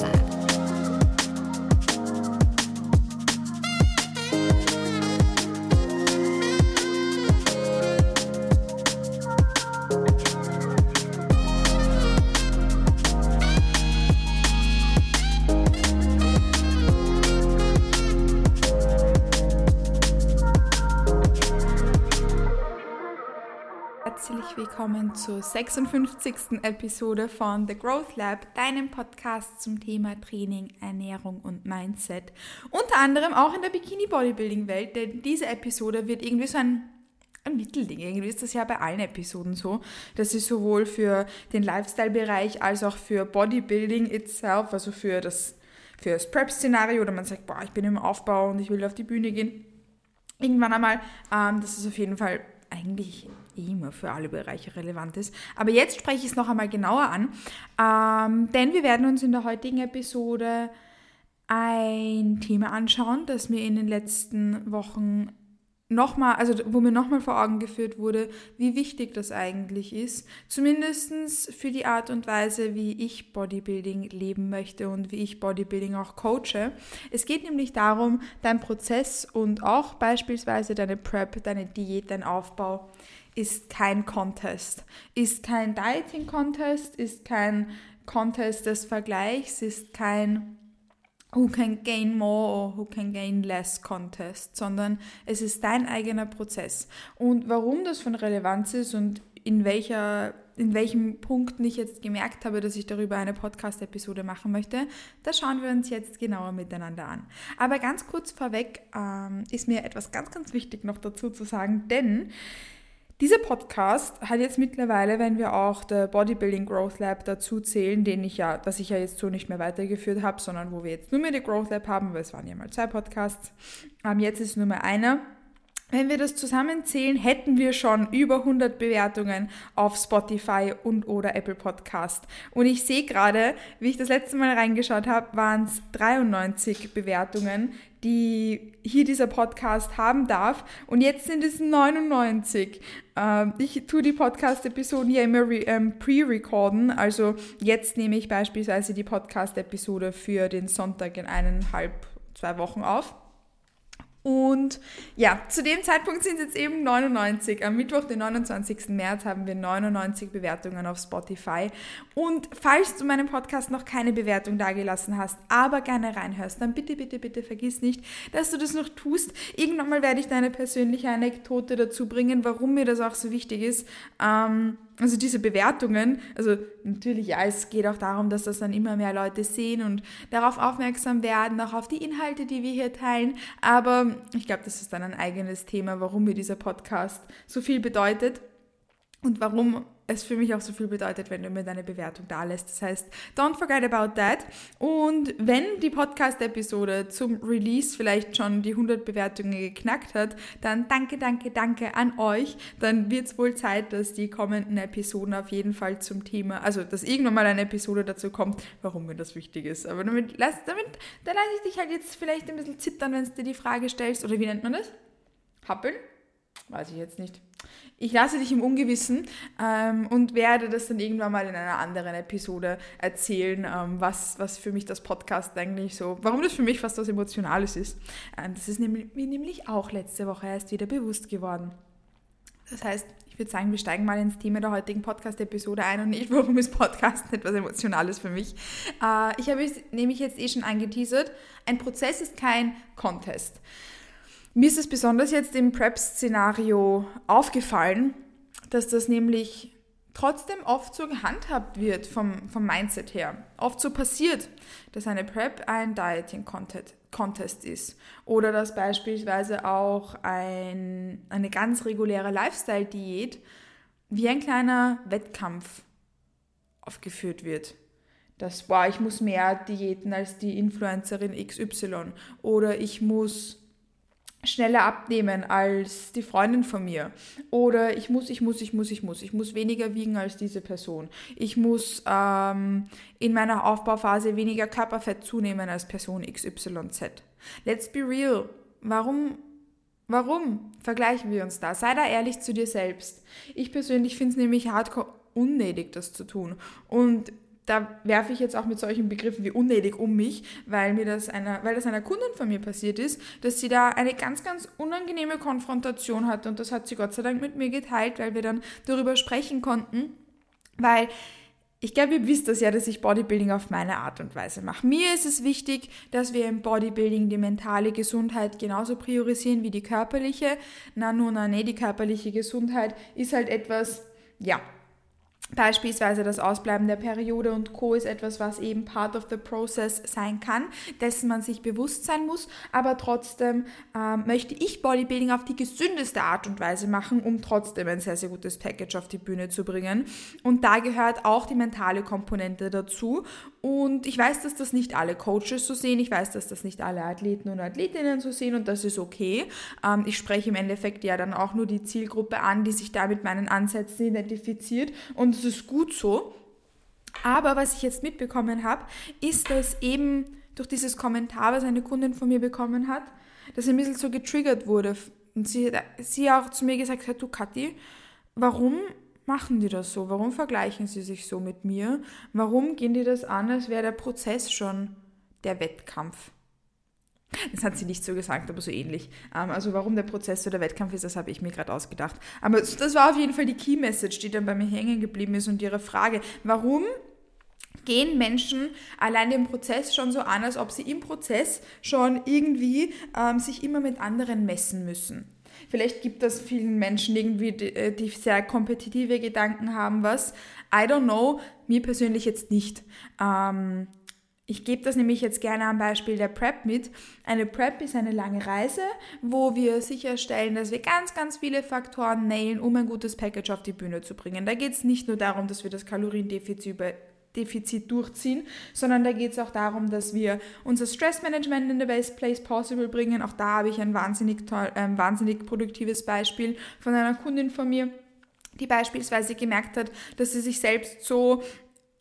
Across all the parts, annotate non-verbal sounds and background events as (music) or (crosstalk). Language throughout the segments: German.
Growth zur 56. Episode von The Growth Lab, deinem Podcast zum Thema Training, Ernährung und Mindset. Unter anderem auch in der Bikini Bodybuilding Welt, denn diese Episode wird irgendwie so ein ein Mittelding. Irgendwie ist das ja bei allen Episoden so, dass ich sowohl für den Lifestyle-Bereich als auch für Bodybuilding itself, also für das, für das Prep-Szenario, oder man sagt, boah, ich bin im Aufbau und ich will auf die Bühne gehen, irgendwann einmal, ähm, dass es auf jeden Fall eigentlich immer für alle Bereiche relevant ist. Aber jetzt spreche ich es noch einmal genauer an, ähm, denn wir werden uns in der heutigen Episode ein Thema anschauen, das mir in den letzten Wochen nochmal, also wo mir nochmal vor Augen geführt wurde, wie wichtig das eigentlich ist, zumindest für die Art und Weise, wie ich Bodybuilding leben möchte und wie ich Bodybuilding auch coache. Es geht nämlich darum, dein Prozess und auch beispielsweise deine Prep, deine Diät, dein Aufbau ist kein Contest, ist kein Dieting-Contest, ist kein Contest des Vergleichs, ist kein who can gain more or who can gain less Contest, sondern es ist dein eigener Prozess. Und warum das von Relevanz ist und in welcher in welchem Punkt ich jetzt gemerkt habe, dass ich darüber eine Podcast-Episode machen möchte, das schauen wir uns jetzt genauer miteinander an. Aber ganz kurz vorweg ähm, ist mir etwas ganz, ganz wichtig noch dazu zu sagen, denn dieser Podcast hat jetzt mittlerweile, wenn wir auch der Bodybuilding Growth Lab dazu zählen, den ich ja, das ich ja jetzt so nicht mehr weitergeführt habe, sondern wo wir jetzt nur mehr die Growth Lab haben, weil es waren ja mal zwei Podcasts. Ähm, jetzt ist nur mehr einer. Wenn wir das zusammenzählen, hätten wir schon über 100 Bewertungen auf Spotify und oder Apple Podcast. Und ich sehe gerade, wie ich das letzte Mal reingeschaut habe, waren es 93 Bewertungen, die hier dieser Podcast haben darf. Und jetzt sind es 99. Ähm, ich tue die Podcast-Episoden ja immer ähm, pre-recorden. Also jetzt nehme ich beispielsweise die Podcast-Episode für den Sonntag in eineinhalb, zwei Wochen auf. Und ja, zu dem Zeitpunkt sind es jetzt eben 99. Am Mittwoch, den 29. März, haben wir 99 Bewertungen auf Spotify. Und falls du meinem Podcast noch keine Bewertung dagelassen hast, aber gerne reinhörst, dann bitte, bitte, bitte vergiss nicht, dass du das noch tust. Irgendwann mal werde ich deine persönliche Anekdote dazu bringen, warum mir das auch so wichtig ist. Ähm, also diese Bewertungen, also natürlich, ja, es geht auch darum, dass das dann immer mehr Leute sehen und darauf aufmerksam werden, auch auf die Inhalte, die wir hier teilen. Aber ich glaube, das ist dann ein eigenes Thema, warum mir dieser Podcast so viel bedeutet und warum es für mich auch so viel bedeutet, wenn du mir deine Bewertung da lässt. Das heißt, don't forget about that. Und wenn die Podcast-Episode zum Release vielleicht schon die 100 Bewertungen geknackt hat, dann danke, danke, danke an euch. Dann wird es wohl Zeit, dass die kommenden Episoden auf jeden Fall zum Thema, also dass irgendwann mal eine Episode dazu kommt, warum mir das wichtig ist. Aber damit, lass, damit, da lasse ich dich halt jetzt vielleicht ein bisschen zittern, wenn du dir die Frage stellst. Oder wie nennt man das? Happeln? Weiß ich jetzt nicht. Ich lasse dich im Ungewissen ähm, und werde das dann irgendwann mal in einer anderen Episode erzählen, ähm, was, was für mich das Podcast eigentlich so, warum das für mich fast was Emotionales ist. Ähm, das ist nämlich, mir nämlich auch letzte Woche erst wieder bewusst geworden. Das heißt, ich würde sagen, wir steigen mal ins Thema der heutigen Podcast-Episode ein und nicht, warum ist Podcast etwas Emotionales für mich. Äh, ich habe es nämlich jetzt eh schon angeteasert, ein Prozess ist kein Contest. Mir ist es besonders jetzt im Prep-Szenario aufgefallen, dass das nämlich trotzdem oft so gehandhabt wird vom, vom Mindset her. Oft so passiert, dass eine Prep ein Dieting-Contest ist. Oder dass beispielsweise auch ein, eine ganz reguläre Lifestyle-Diät wie ein kleiner Wettkampf aufgeführt wird. Das, boah, ich muss mehr Diäten als die Influencerin XY. Oder ich muss schneller abnehmen als die Freundin von mir. Oder ich muss, ich muss, ich muss, ich muss. Ich muss weniger wiegen als diese Person. Ich muss ähm, in meiner Aufbauphase weniger Körperfett zunehmen als Person XYZ. Let's be real. Warum, warum vergleichen wir uns da? Sei da ehrlich zu dir selbst. Ich persönlich finde es nämlich hardcore unnötig, das zu tun. Und da werfe ich jetzt auch mit solchen Begriffen wie unnötig um mich, weil mir das einer, weil das einer Kundin von mir passiert ist, dass sie da eine ganz, ganz unangenehme Konfrontation hatte und das hat sie Gott sei Dank mit mir geteilt, weil wir dann darüber sprechen konnten, weil ich glaube, ihr wisst das ja, dass ich Bodybuilding auf meine Art und Weise mache. Mir ist es wichtig, dass wir im Bodybuilding die mentale Gesundheit genauso priorisieren wie die körperliche. Na, nun, na, nee, die körperliche Gesundheit ist halt etwas, ja, Beispielsweise das Ausbleiben der Periode und Co. ist etwas, was eben part of the process sein kann, dessen man sich bewusst sein muss. Aber trotzdem ähm, möchte ich Bodybuilding auf die gesündeste Art und Weise machen, um trotzdem ein sehr, sehr gutes Package auf die Bühne zu bringen. Und da gehört auch die mentale Komponente dazu. Und ich weiß, dass das nicht alle Coaches so sehen. Ich weiß, dass das nicht alle Athleten und Athletinnen so sehen und das ist okay. Ähm, ich spreche im Endeffekt ja dann auch nur die Zielgruppe an, die sich da mit meinen Ansätzen identifiziert und es ist gut so. Aber was ich jetzt mitbekommen habe, ist, dass eben durch dieses Kommentar, was eine Kundin von mir bekommen hat, dass ein bisschen so getriggert wurde. Und sie, sie auch zu mir gesagt hat, du Kathi, warum machen die das so? Warum vergleichen sie sich so mit mir? Warum gehen die das an, als wäre der Prozess schon der Wettkampf? Das hat sie nicht so gesagt, aber so ähnlich. Ähm, also warum der Prozess so der Wettkampf ist, das habe ich mir gerade ausgedacht. Aber das war auf jeden Fall die Key Message, die dann bei mir hängen geblieben ist und ihre Frage, warum gehen Menschen allein den Prozess schon so an, als ob sie im Prozess schon irgendwie ähm, sich immer mit anderen messen müssen. Vielleicht gibt es vielen Menschen irgendwie, die, äh, die sehr kompetitive Gedanken haben, was. I don't know, mir persönlich jetzt nicht. Ähm, ich gebe das nämlich jetzt gerne am Beispiel der Prep mit. Eine Prep ist eine lange Reise, wo wir sicherstellen, dass wir ganz, ganz viele Faktoren nailen, um ein gutes Package auf die Bühne zu bringen. Da geht es nicht nur darum, dass wir das Kaloriendefizit über Defizit durchziehen, sondern da geht es auch darum, dass wir unser Stressmanagement in the best place possible bringen. Auch da habe ich ein wahnsinnig, toll, ein wahnsinnig produktives Beispiel von einer Kundin von mir, die beispielsweise gemerkt hat, dass sie sich selbst so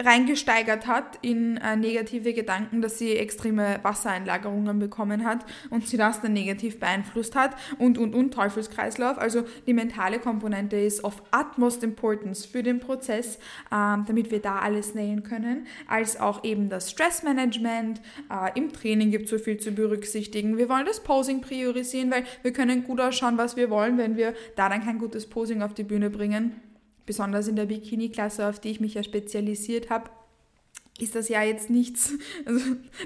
reingesteigert hat in äh, negative Gedanken, dass sie extreme Wassereinlagerungen bekommen hat und sie das dann negativ beeinflusst hat und, und, und Teufelskreislauf. Also die mentale Komponente ist of utmost importance für den Prozess, ähm, damit wir da alles nähen können, als auch eben das Stressmanagement. Äh, Im Training gibt es so viel zu berücksichtigen. Wir wollen das Posing priorisieren, weil wir können gut ausschauen, was wir wollen, wenn wir da dann kein gutes Posing auf die Bühne bringen besonders in der Bikini-Klasse, auf die ich mich ja spezialisiert habe, ist das ja jetzt nichts, (laughs) also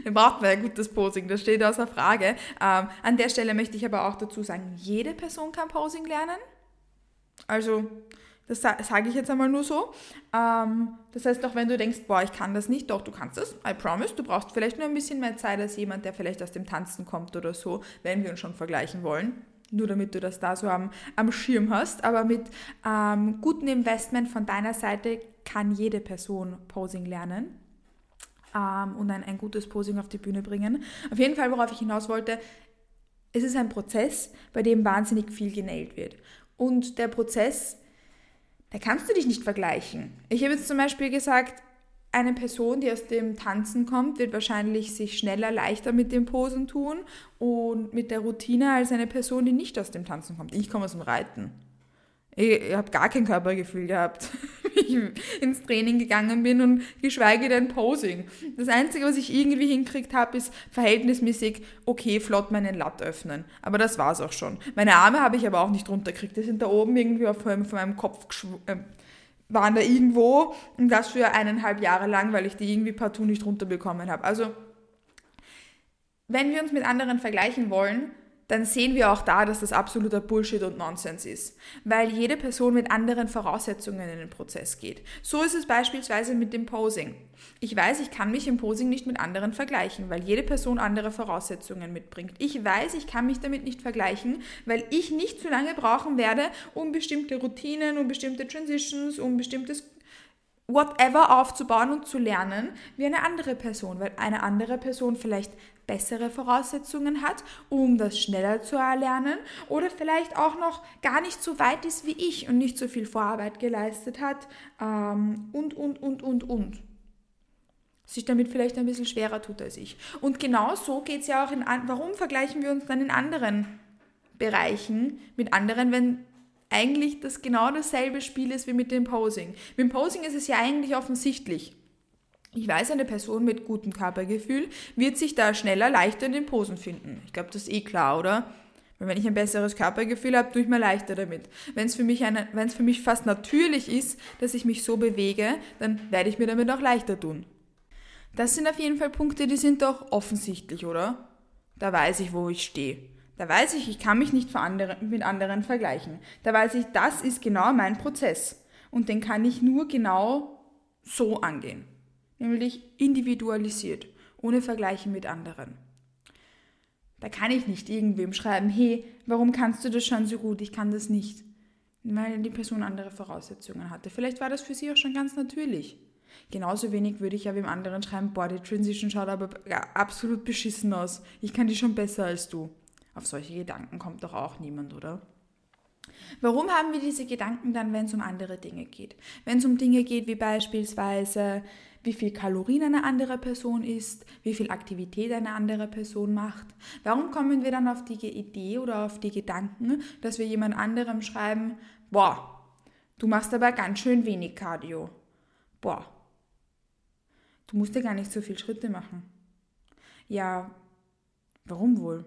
da braucht man ja gutes Posing, das steht außer Frage. Ähm, an der Stelle möchte ich aber auch dazu sagen, jede Person kann Posing lernen. Also das sage ich jetzt einmal nur so. Ähm, das heißt, auch wenn du denkst, boah, ich kann das nicht, doch, du kannst es. I promise. Du brauchst vielleicht nur ein bisschen mehr Zeit als jemand, der vielleicht aus dem Tanzen kommt oder so, wenn wir uns schon vergleichen wollen nur damit du das da so am, am Schirm hast. Aber mit ähm, gutem Investment von deiner Seite kann jede Person Posing lernen ähm, und ein, ein gutes Posing auf die Bühne bringen. Auf jeden Fall, worauf ich hinaus wollte, es ist ein Prozess, bei dem wahnsinnig viel genäht wird. Und der Prozess, da kannst du dich nicht vergleichen. Ich habe jetzt zum Beispiel gesagt, eine Person, die aus dem Tanzen kommt, wird wahrscheinlich sich schneller, leichter mit dem Posen tun und mit der Routine als eine Person, die nicht aus dem Tanzen kommt. Ich komme aus dem Reiten. Ich, habe gar kein Körpergefühl gehabt, (laughs) wie ich ins Training gegangen bin und geschweige denn Posing. Das Einzige, was ich irgendwie hinkriegt habe, ist verhältnismäßig okay, flott meinen Latt öffnen. Aber das war es auch schon. Meine Arme habe ich aber auch nicht runtergekriegt. Die sind da oben irgendwie auf meinem Kopf äh, waren da irgendwo und das für eineinhalb Jahre lang, weil ich die irgendwie partout nicht runterbekommen habe. Also, wenn wir uns mit anderen vergleichen wollen, dann sehen wir auch da, dass das absoluter Bullshit und Nonsens ist, weil jede Person mit anderen Voraussetzungen in den Prozess geht. So ist es beispielsweise mit dem Posing. Ich weiß, ich kann mich im Posing nicht mit anderen vergleichen, weil jede Person andere Voraussetzungen mitbringt. Ich weiß, ich kann mich damit nicht vergleichen, weil ich nicht so lange brauchen werde, um bestimmte Routinen, um bestimmte Transitions, um bestimmtes whatever aufzubauen und zu lernen wie eine andere Person, weil eine andere Person vielleicht bessere Voraussetzungen hat, um das schneller zu erlernen oder vielleicht auch noch gar nicht so weit ist wie ich und nicht so viel Vorarbeit geleistet hat ähm, und, und, und, und, und. Sich damit vielleicht ein bisschen schwerer tut als ich. Und genau so geht es ja auch in, warum vergleichen wir uns dann in anderen Bereichen mit anderen, wenn eigentlich das genau dasselbe Spiel ist wie mit dem Posing. Mit dem Posing ist es ja eigentlich offensichtlich. Ich weiß, eine Person mit gutem Körpergefühl wird sich da schneller, leichter in den Posen finden. Ich glaube, das ist eh klar, oder? Weil wenn ich ein besseres Körpergefühl habe, tue ich mir leichter damit. Wenn es für, mich eine, für mich fast natürlich ist, dass ich mich so bewege, dann werde ich mir damit auch leichter tun. Das sind auf jeden Fall Punkte, die sind doch offensichtlich, oder? Da weiß ich, wo ich stehe. Da weiß ich, ich kann mich nicht mit anderen vergleichen. Da weiß ich, das ist genau mein Prozess. Und den kann ich nur genau so angehen. Nämlich individualisiert, ohne Vergleichen mit anderen. Da kann ich nicht irgendwem schreiben, hey, warum kannst du das schon so gut? Ich kann das nicht. Weil die Person andere Voraussetzungen hatte. Vielleicht war das für sie auch schon ganz natürlich. Genauso wenig würde ich ja wem anderen schreiben, boah, die Transition schaut aber absolut beschissen aus. Ich kann die schon besser als du. Auf solche Gedanken kommt doch auch niemand, oder? Warum haben wir diese Gedanken dann, wenn es um andere Dinge geht? Wenn es um Dinge geht wie beispielsweise, wie viel Kalorien eine andere Person isst, wie viel Aktivität eine andere Person macht. Warum kommen wir dann auf die Idee oder auf die Gedanken, dass wir jemand anderem schreiben, boah, du machst aber ganz schön wenig Cardio. Boah, du musst ja gar nicht so viele Schritte machen. Ja, warum wohl?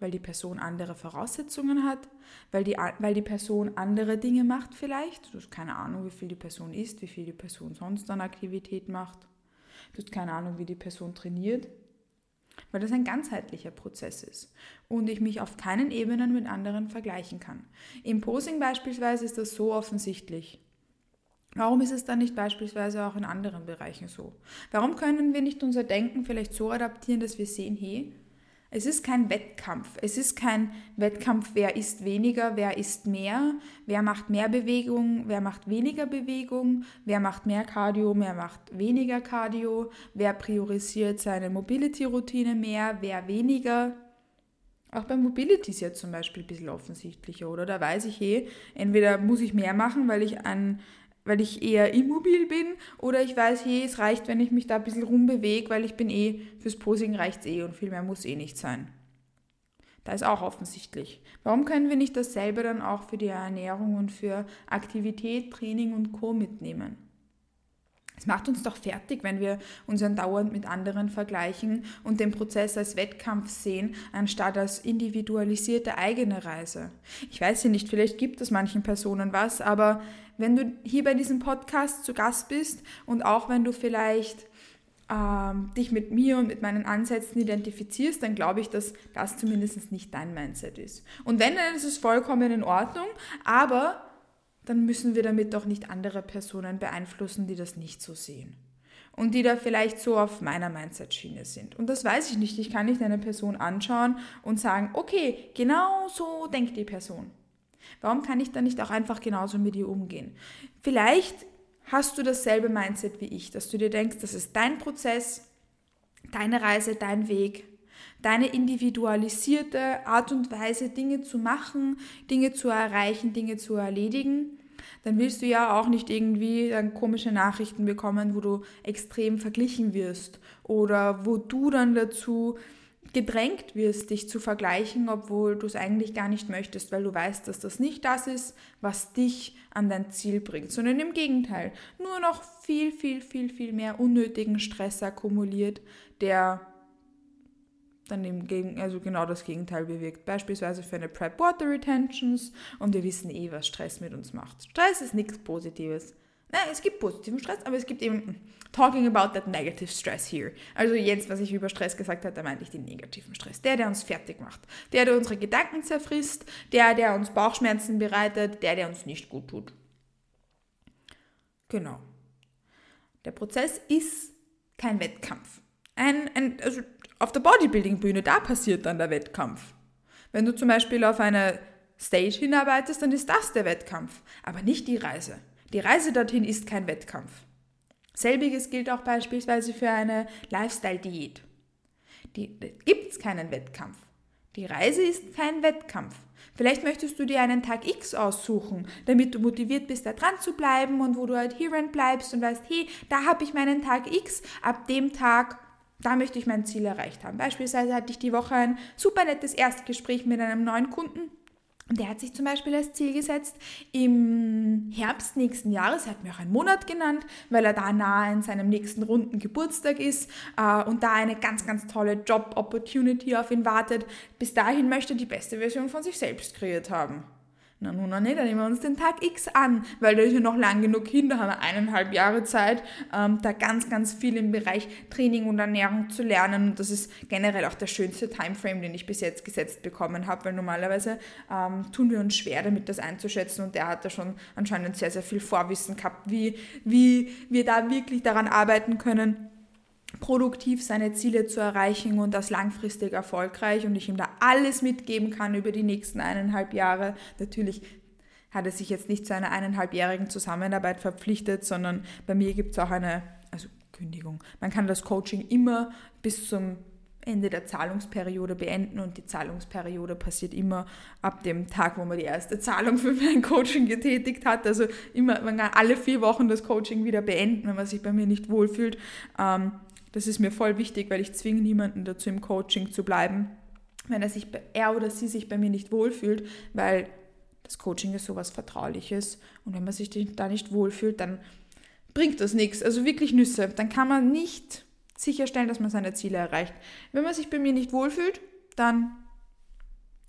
Weil die Person andere Voraussetzungen hat, weil die, weil die Person andere Dinge macht vielleicht. Du hast keine Ahnung, wie viel die Person isst, wie viel die Person sonst an Aktivität macht. Du hast keine Ahnung, wie die Person trainiert. Weil das ein ganzheitlicher Prozess ist und ich mich auf keinen Ebenen mit anderen vergleichen kann. Im Posing beispielsweise ist das so offensichtlich. Warum ist es dann nicht beispielsweise auch in anderen Bereichen so? Warum können wir nicht unser Denken vielleicht so adaptieren, dass wir sehen, hey, es ist kein Wettkampf. Es ist kein Wettkampf, wer isst weniger, wer isst mehr, wer macht mehr Bewegung, wer macht weniger Bewegung, wer macht mehr Cardio, wer macht weniger Cardio, wer priorisiert seine Mobility-Routine mehr, wer weniger. Auch bei Mobility ist ja zum Beispiel ein bisschen offensichtlicher, oder? Da weiß ich eh, entweder muss ich mehr machen, weil ich an weil ich eher immobil bin oder ich weiß, hey, es reicht, wenn ich mich da ein bisschen rumbewege, weil ich bin eh, fürs Posing reicht es eh und viel mehr muss eh nicht sein. Da ist auch offensichtlich. Warum können wir nicht dasselbe dann auch für die Ernährung und für Aktivität, Training und Co mitnehmen? Es macht uns doch fertig, wenn wir uns dauernd mit anderen vergleichen und den Prozess als Wettkampf sehen, anstatt als individualisierte eigene Reise. Ich weiß ja nicht, vielleicht gibt es manchen Personen was, aber wenn du hier bei diesem Podcast zu Gast bist und auch wenn du vielleicht ähm, dich mit mir und mit meinen Ansätzen identifizierst, dann glaube ich, dass das zumindest nicht dein Mindset ist. Und wenn, dann ist es vollkommen in Ordnung, aber dann müssen wir damit doch nicht andere Personen beeinflussen, die das nicht so sehen. Und die da vielleicht so auf meiner Mindset-Schiene sind. Und das weiß ich nicht. Ich kann nicht eine Person anschauen und sagen, okay, genau so denkt die Person. Warum kann ich dann nicht auch einfach genauso mit ihr umgehen? Vielleicht hast du dasselbe Mindset wie ich, dass du dir denkst, das ist dein Prozess, deine Reise, dein Weg, deine individualisierte Art und Weise, Dinge zu machen, Dinge zu erreichen, Dinge zu erledigen dann willst du ja auch nicht irgendwie dann komische Nachrichten bekommen, wo du extrem verglichen wirst oder wo du dann dazu gedrängt wirst, dich zu vergleichen, obwohl du es eigentlich gar nicht möchtest, weil du weißt, dass das nicht das ist, was dich an dein Ziel bringt, sondern im Gegenteil, nur noch viel, viel, viel, viel mehr unnötigen Stress akkumuliert, der dann im Gegen also genau das Gegenteil bewirkt. Beispielsweise für eine Prep Water Retentions und wir wissen eh, was Stress mit uns macht. Stress ist nichts Positives. Nein, es gibt positiven Stress, aber es gibt eben hm, talking about that negative stress here. Also jetzt, was ich über Stress gesagt habe, da meinte ich den negativen Stress. Der, der uns fertig macht. Der, der unsere Gedanken zerfrisst. Der, der uns Bauchschmerzen bereitet. Der, der uns nicht gut tut. Genau. Der Prozess ist kein Wettkampf. Ein, ein, also auf der Bodybuilding-Bühne, da passiert dann der Wettkampf. Wenn du zum Beispiel auf eine Stage hinarbeitest, dann ist das der Wettkampf, aber nicht die Reise. Die Reise dorthin ist kein Wettkampf. Selbiges gilt auch beispielsweise für eine Lifestyle-Diät. Gibt es keinen Wettkampf. Die Reise ist kein Wettkampf. Vielleicht möchtest du dir einen Tag X aussuchen, damit du motiviert bist, da dran zu bleiben und wo du adherent bleibst und weißt, hey, da habe ich meinen Tag X, ab dem Tag da möchte ich mein Ziel erreicht haben. Beispielsweise hatte ich die Woche ein super nettes Erstgespräch mit einem neuen Kunden. Und der hat sich zum Beispiel als Ziel gesetzt, im Herbst nächsten Jahres, er hat mir auch einen Monat genannt, weil er da nahe in seinem nächsten runden Geburtstag ist äh, und da eine ganz, ganz tolle Job-Opportunity auf ihn wartet. Bis dahin möchte er die beste Version von sich selbst kreiert haben. Na nun, na, nee, dann nehmen wir uns den Tag X an, weil da ist ja noch lang genug hin, da haben wir eineinhalb Jahre Zeit, ähm, da ganz, ganz viel im Bereich Training und Ernährung zu lernen. Und das ist generell auch der schönste Timeframe, den ich bis jetzt gesetzt bekommen habe, weil normalerweise ähm, tun wir uns schwer damit, das einzuschätzen. Und der hat da schon anscheinend sehr, sehr viel Vorwissen gehabt, wie, wie wir da wirklich daran arbeiten können produktiv seine Ziele zu erreichen und das langfristig erfolgreich und ich ihm da alles mitgeben kann über die nächsten eineinhalb Jahre. Natürlich hat er sich jetzt nicht zu einer eineinhalbjährigen Zusammenarbeit verpflichtet, sondern bei mir gibt es auch eine also Kündigung. Man kann das Coaching immer bis zum Ende der Zahlungsperiode beenden und die Zahlungsperiode passiert immer ab dem Tag, wo man die erste Zahlung für mein Coaching getätigt hat. Also immer, man kann alle vier Wochen das Coaching wieder beenden, wenn man sich bei mir nicht wohlfühlt. Ähm, das ist mir voll wichtig, weil ich zwinge niemanden dazu, im Coaching zu bleiben, wenn er, sich, er oder sie sich bei mir nicht wohlfühlt, weil das Coaching ist sowas Vertrauliches und wenn man sich da nicht wohlfühlt, dann bringt das nichts. Also wirklich Nüsse. Dann kann man nicht sicherstellen, dass man seine Ziele erreicht. Wenn man sich bei mir nicht wohlfühlt, dann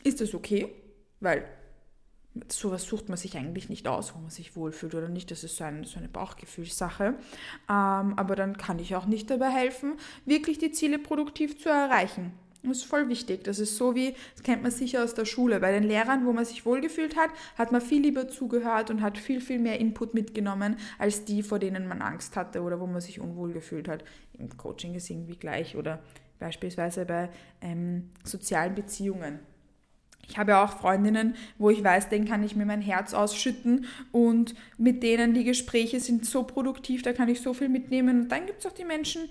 ist das okay, weil sowas sucht man sich eigentlich nicht aus, wo man sich wohlfühlt oder nicht. Das ist so, ein, so eine Bauchgefühlssache. Ähm, aber dann kann ich auch nicht dabei helfen, wirklich die Ziele produktiv zu erreichen. Das ist voll wichtig. Das ist so wie, das kennt man sicher aus der Schule. Bei den Lehrern, wo man sich wohlgefühlt hat, hat man viel lieber zugehört und hat viel, viel mehr Input mitgenommen, als die, vor denen man Angst hatte oder wo man sich unwohl gefühlt hat. Im Coaching ist irgendwie gleich oder beispielsweise bei ähm, sozialen Beziehungen. Ich habe ja auch Freundinnen, wo ich weiß, denen kann ich mir mein Herz ausschütten und mit denen die Gespräche sind so produktiv, da kann ich so viel mitnehmen. Und dann gibt es auch die Menschen,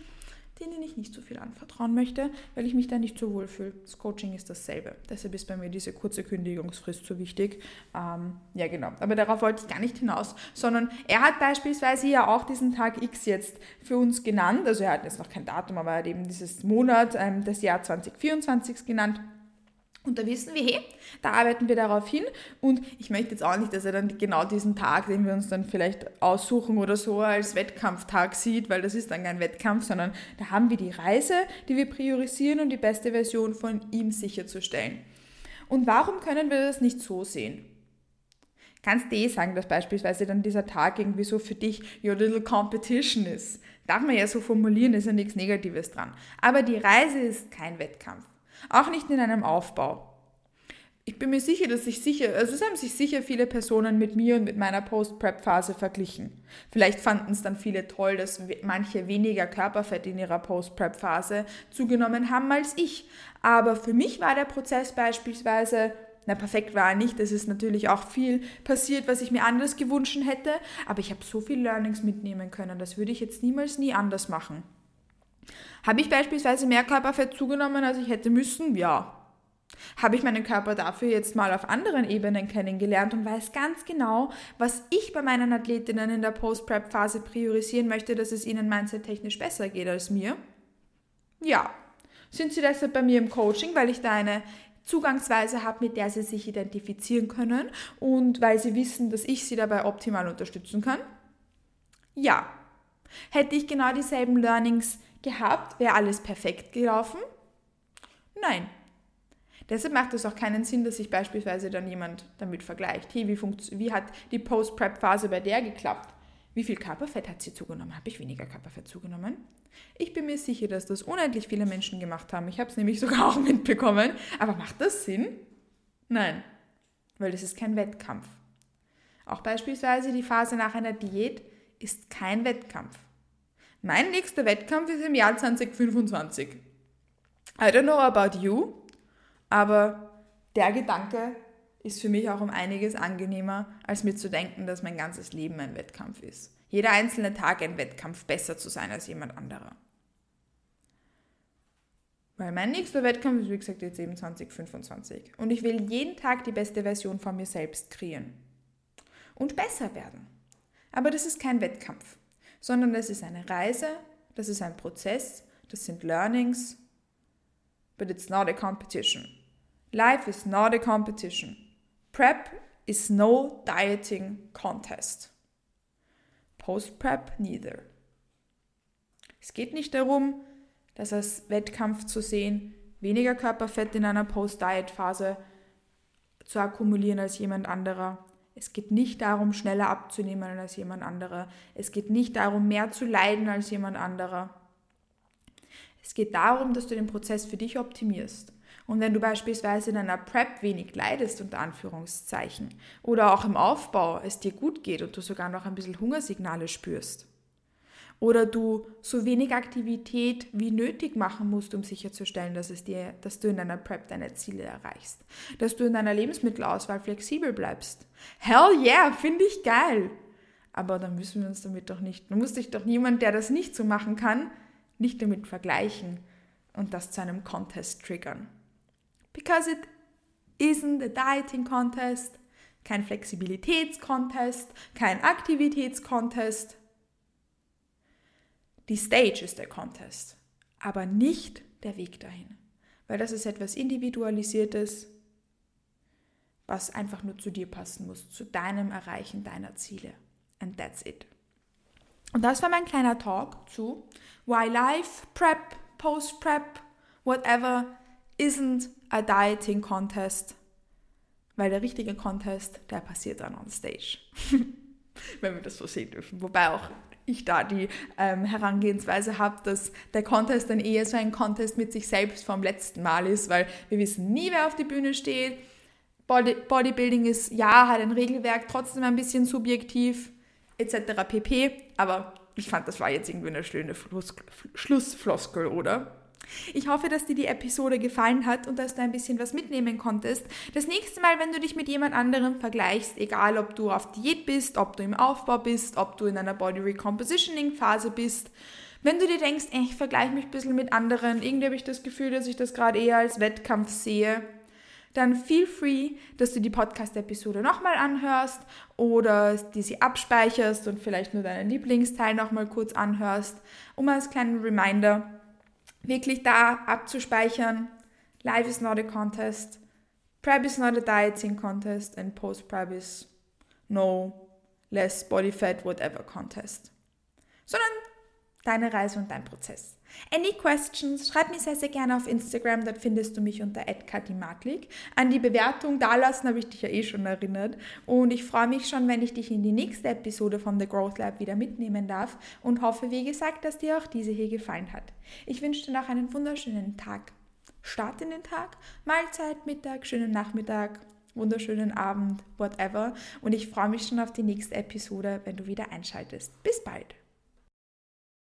denen ich nicht so viel anvertrauen möchte, weil ich mich da nicht so wohl fühle. Das Coaching ist dasselbe. Deshalb ist bei mir diese kurze Kündigungsfrist so wichtig. Ähm, ja, genau. Aber darauf wollte ich gar nicht hinaus, sondern er hat beispielsweise ja auch diesen Tag X jetzt für uns genannt. Also er hat jetzt noch kein Datum, aber er hat eben dieses Monat, ähm, das Jahr 2024 genannt. Und da wissen wir, hey, da arbeiten wir darauf hin. Und ich möchte jetzt auch nicht, dass er dann genau diesen Tag, den wir uns dann vielleicht aussuchen oder so, als Wettkampftag sieht, weil das ist dann kein Wettkampf, sondern da haben wir die Reise, die wir priorisieren und die beste Version von ihm sicherzustellen. Und warum können wir das nicht so sehen? Kannst du eh sagen, dass beispielsweise dann dieser Tag irgendwie so für dich your little competition ist. Darf man ja so formulieren, ist ja nichts Negatives dran. Aber die Reise ist kein Wettkampf. Auch nicht in einem Aufbau. Ich bin mir sicher, dass sich sicher, also es haben sich sicher viele Personen mit mir und mit meiner Post-Prep-Phase verglichen. Vielleicht fanden es dann viele toll, dass manche weniger Körperfett in ihrer Post-Prep-Phase zugenommen haben als ich. Aber für mich war der Prozess beispielsweise na, perfekt war er nicht. Es ist natürlich auch viel passiert, was ich mir anders gewünscht hätte. Aber ich habe so viel Learnings mitnehmen können. Das würde ich jetzt niemals nie anders machen. Habe ich beispielsweise mehr Körperfett zugenommen, als ich hätte müssen? Ja. Habe ich meinen Körper dafür jetzt mal auf anderen Ebenen kennengelernt und weiß ganz genau, was ich bei meinen Athletinnen in der Post-Prep-Phase priorisieren möchte, dass es ihnen mindset-technisch besser geht als mir? Ja. Sind sie deshalb bei mir im Coaching, weil ich da eine Zugangsweise habe, mit der sie sich identifizieren können und weil sie wissen, dass ich sie dabei optimal unterstützen kann? Ja. Hätte ich genau dieselben Learnings gehabt? Wäre alles perfekt gelaufen? Nein. Deshalb macht es auch keinen Sinn, dass sich beispielsweise dann jemand damit vergleicht. Hey, wie, wie hat die Post-Prep-Phase bei der geklappt? Wie viel Körperfett hat sie zugenommen? Habe ich weniger Körperfett zugenommen? Ich bin mir sicher, dass das unendlich viele Menschen gemacht haben. Ich habe es nämlich sogar (laughs) auch mitbekommen. Aber macht das Sinn? Nein, weil das ist kein Wettkampf. Auch beispielsweise die Phase nach einer Diät ist kein Wettkampf. Mein nächster Wettkampf ist im Jahr 2025. I don't know about you, aber der Gedanke ist für mich auch um einiges angenehmer, als mir zu denken, dass mein ganzes Leben ein Wettkampf ist. Jeder einzelne Tag ein Wettkampf, besser zu sein als jemand anderer. Weil mein nächster Wettkampf ist, wie gesagt, jetzt eben 2025. Und ich will jeden Tag die beste Version von mir selbst kreieren. Und besser werden. Aber das ist kein Wettkampf sondern das ist eine Reise, das ist ein Prozess, das sind Learnings, but it's not a competition. Life is not a competition. Prep is no dieting contest. Post-Prep neither. Es geht nicht darum, das als Wettkampf zu sehen, weniger Körperfett in einer Post-Diet-Phase zu akkumulieren als jemand anderer. Es geht nicht darum, schneller abzunehmen als jemand anderer. Es geht nicht darum, mehr zu leiden als jemand anderer. Es geht darum, dass du den Prozess für dich optimierst. Und wenn du beispielsweise in einer Prep wenig leidest, unter Anführungszeichen, oder auch im Aufbau es dir gut geht und du sogar noch ein bisschen Hungersignale spürst, oder du so wenig Aktivität wie nötig machen musst, um sicherzustellen, dass, es dir, dass du in deiner Prep deine Ziele erreichst, dass du in deiner Lebensmittelauswahl flexibel bleibst. Hell yeah, finde ich geil. Aber dann müssen wir uns damit doch nicht, dann muss sich doch niemand, der das nicht so machen kann, nicht damit vergleichen und das zu einem Contest triggern. Because it isn't a dieting contest, kein Flexibilitätscontest, kein Aktivitätscontest. Die Stage ist der Contest, aber nicht der Weg dahin, weil das ist etwas Individualisiertes, was einfach nur zu dir passen muss, zu deinem Erreichen deiner Ziele. And that's it. Und das war mein kleiner Talk zu Why Life, Prep, Post-Prep, whatever isn't a dieting contest. Weil der richtige Contest, der passiert dann on stage. (laughs) Wenn wir das so sehen dürfen. Wobei auch ich da die ähm, Herangehensweise habe, dass der Contest dann eher so ein Contest mit sich selbst vom letzten Mal ist, weil wir wissen nie, wer auf die Bühne steht. Body, Bodybuilding ist, ja, hat ein Regelwerk, trotzdem ein bisschen subjektiv, etc. pp. Aber ich fand, das war jetzt irgendwie eine schöne Schlussfloskel, oder? Ich hoffe, dass dir die Episode gefallen hat und dass du ein bisschen was mitnehmen konntest. Das nächste Mal, wenn du dich mit jemand anderem vergleichst, egal ob du auf Diät bist, ob du im Aufbau bist, ob du in einer Body Recompositioning Phase bist, wenn du dir denkst, ich vergleiche mich ein bisschen mit anderen, irgendwie habe ich das Gefühl, dass ich das gerade eher als Wettkampf sehe, dann feel free, dass du die Podcast-Episode nochmal anhörst oder die sie abspeicherst und vielleicht nur deinen Lieblingsteil nochmal kurz anhörst, um als kleinen Reminder wirklich da abzuspeichern. Life is not a contest. Prep is not a dieting contest and post-prep is no less body fat, whatever contest. Sondern deine Reise und dein Prozess. Any questions? Schreib mir sehr, sehr gerne auf Instagram, dort findest du mich unter @katimatlik. An die Bewertung dalassen habe ich dich ja eh schon erinnert und ich freue mich schon, wenn ich dich in die nächste Episode von The Growth Lab wieder mitnehmen darf und hoffe, wie gesagt, dass dir auch diese hier gefallen hat. Ich wünsche dir noch einen wunderschönen Tag. Start in den Tag, Mahlzeit, Mittag, schönen Nachmittag, wunderschönen Abend, whatever und ich freue mich schon auf die nächste Episode, wenn du wieder einschaltest. Bis bald!